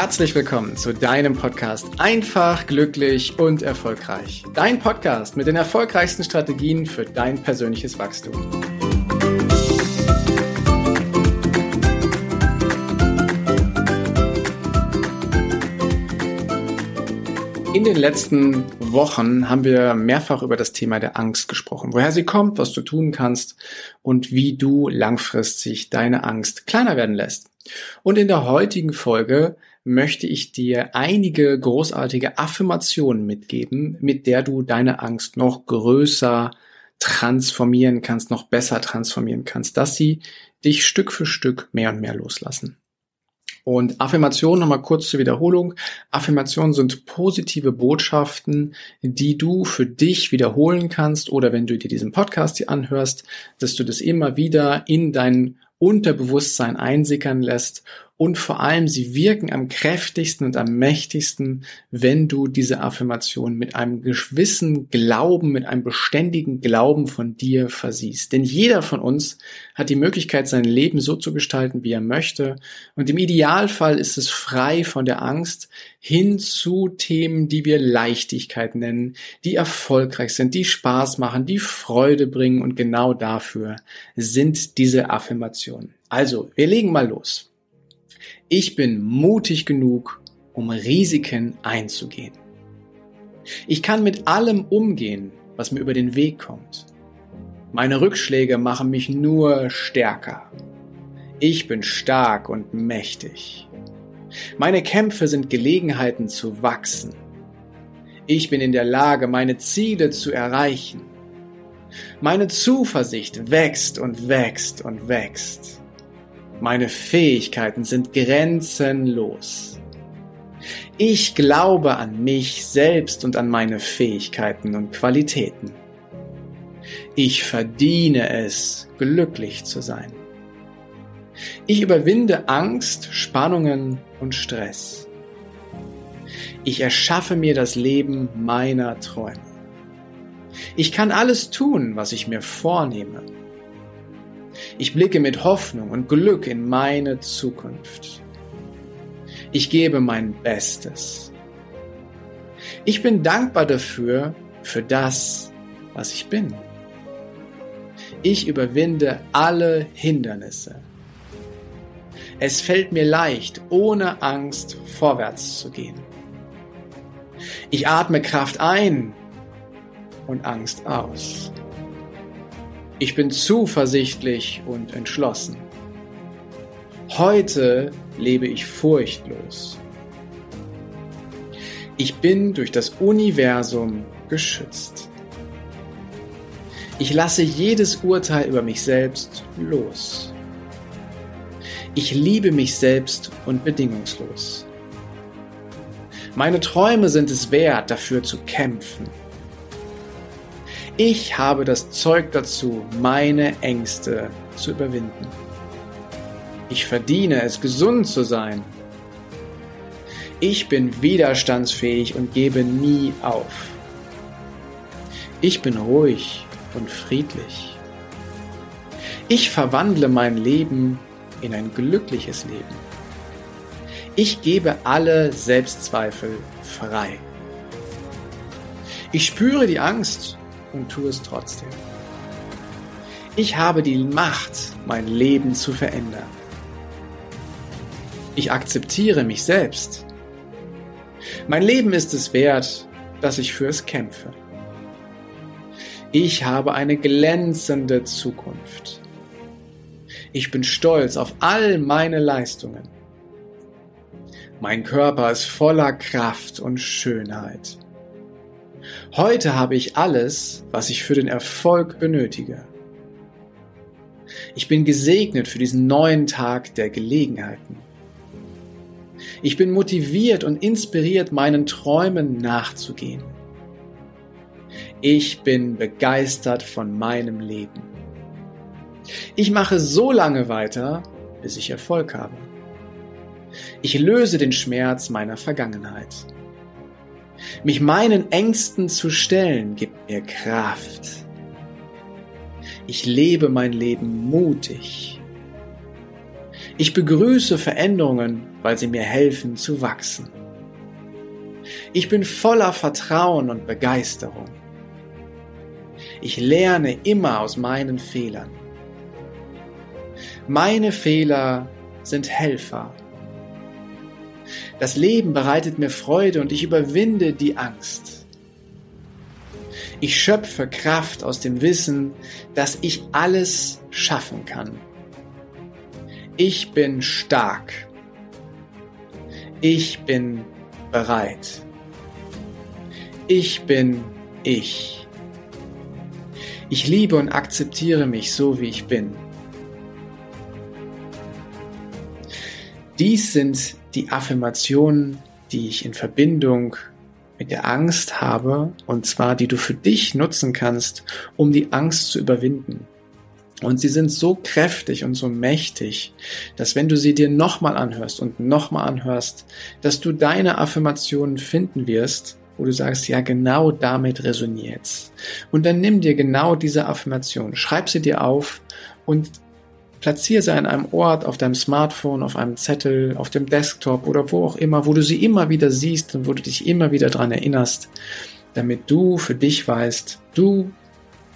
Herzlich willkommen zu deinem Podcast Einfach, glücklich und erfolgreich. Dein Podcast mit den erfolgreichsten Strategien für dein persönliches Wachstum. In den letzten Wochen haben wir mehrfach über das Thema der Angst gesprochen, woher sie kommt, was du tun kannst und wie du langfristig deine Angst kleiner werden lässt. Und in der heutigen Folge möchte ich dir einige großartige Affirmationen mitgeben, mit der du deine Angst noch größer transformieren kannst, noch besser transformieren kannst, dass sie dich Stück für Stück mehr und mehr loslassen. Und Affirmationen, nochmal kurz zur Wiederholung. Affirmationen sind positive Botschaften, die du für dich wiederholen kannst oder wenn du dir diesen Podcast hier anhörst, dass du das immer wieder in dein Unterbewusstsein einsickern lässt und vor allem sie wirken am kräftigsten und am mächtigsten, wenn du diese Affirmation mit einem gewissen Glauben, mit einem beständigen Glauben von dir versiehst. Denn jeder von uns hat die Möglichkeit, sein Leben so zu gestalten, wie er möchte. Und im Idealfall ist es frei von der Angst hin zu Themen, die wir Leichtigkeit nennen, die erfolgreich sind, die Spaß machen, die Freude bringen. Und genau dafür sind diese Affirmationen. Also, wir legen mal los. Ich bin mutig genug, um Risiken einzugehen. Ich kann mit allem umgehen, was mir über den Weg kommt. Meine Rückschläge machen mich nur stärker. Ich bin stark und mächtig. Meine Kämpfe sind Gelegenheiten zu wachsen. Ich bin in der Lage, meine Ziele zu erreichen. Meine Zuversicht wächst und wächst und wächst. Meine Fähigkeiten sind grenzenlos. Ich glaube an mich selbst und an meine Fähigkeiten und Qualitäten. Ich verdiene es, glücklich zu sein. Ich überwinde Angst, Spannungen und Stress. Ich erschaffe mir das Leben meiner Träume. Ich kann alles tun, was ich mir vornehme. Ich blicke mit Hoffnung und Glück in meine Zukunft. Ich gebe mein Bestes. Ich bin dankbar dafür, für das, was ich bin. Ich überwinde alle Hindernisse. Es fällt mir leicht, ohne Angst vorwärts zu gehen. Ich atme Kraft ein und Angst aus. Ich bin zuversichtlich und entschlossen. Heute lebe ich furchtlos. Ich bin durch das Universum geschützt. Ich lasse jedes Urteil über mich selbst los. Ich liebe mich selbst und bedingungslos. Meine Träume sind es wert, dafür zu kämpfen. Ich habe das Zeug dazu, meine Ängste zu überwinden. Ich verdiene es, gesund zu sein. Ich bin widerstandsfähig und gebe nie auf. Ich bin ruhig und friedlich. Ich verwandle mein Leben in ein glückliches Leben. Ich gebe alle Selbstzweifel frei. Ich spüre die Angst und tu es trotzdem. Ich habe die Macht, mein Leben zu verändern. Ich akzeptiere mich selbst. Mein Leben ist es wert, dass ich für es kämpfe. Ich habe eine glänzende Zukunft. Ich bin stolz auf all meine Leistungen. Mein Körper ist voller Kraft und Schönheit. Heute habe ich alles, was ich für den Erfolg benötige. Ich bin gesegnet für diesen neuen Tag der Gelegenheiten. Ich bin motiviert und inspiriert, meinen Träumen nachzugehen. Ich bin begeistert von meinem Leben. Ich mache so lange weiter, bis ich Erfolg habe. Ich löse den Schmerz meiner Vergangenheit. Mich meinen Ängsten zu stellen, gibt mir Kraft. Ich lebe mein Leben mutig. Ich begrüße Veränderungen, weil sie mir helfen zu wachsen. Ich bin voller Vertrauen und Begeisterung. Ich lerne immer aus meinen Fehlern. Meine Fehler sind Helfer. Das Leben bereitet mir Freude und ich überwinde die Angst. Ich schöpfe Kraft aus dem Wissen, dass ich alles schaffen kann. Ich bin stark. Ich bin bereit. Ich bin ich. Ich liebe und akzeptiere mich so, wie ich bin. Dies sind die Affirmationen, die ich in Verbindung mit der Angst habe, und zwar die du für dich nutzen kannst, um die Angst zu überwinden. Und sie sind so kräftig und so mächtig, dass wenn du sie dir nochmal anhörst und nochmal anhörst, dass du deine Affirmationen finden wirst, wo du sagst, ja, genau damit resoniert's. Und dann nimm dir genau diese Affirmation, schreib sie dir auf und platziere sie an einem Ort, auf deinem Smartphone, auf einem Zettel, auf dem Desktop oder wo auch immer, wo du sie immer wieder siehst und wo du dich immer wieder dran erinnerst, damit du für dich weißt, du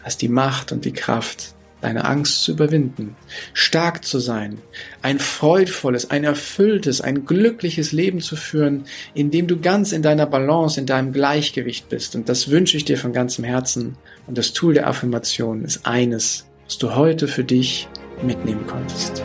hast die Macht und die Kraft, deine Angst zu überwinden, stark zu sein, ein freudvolles, ein erfülltes, ein glückliches Leben zu führen, in dem du ganz in deiner Balance, in deinem Gleichgewicht bist. Und das wünsche ich dir von ganzem Herzen. Und das Tool der Affirmation ist eines, was du heute für dich mitnehmen konntest.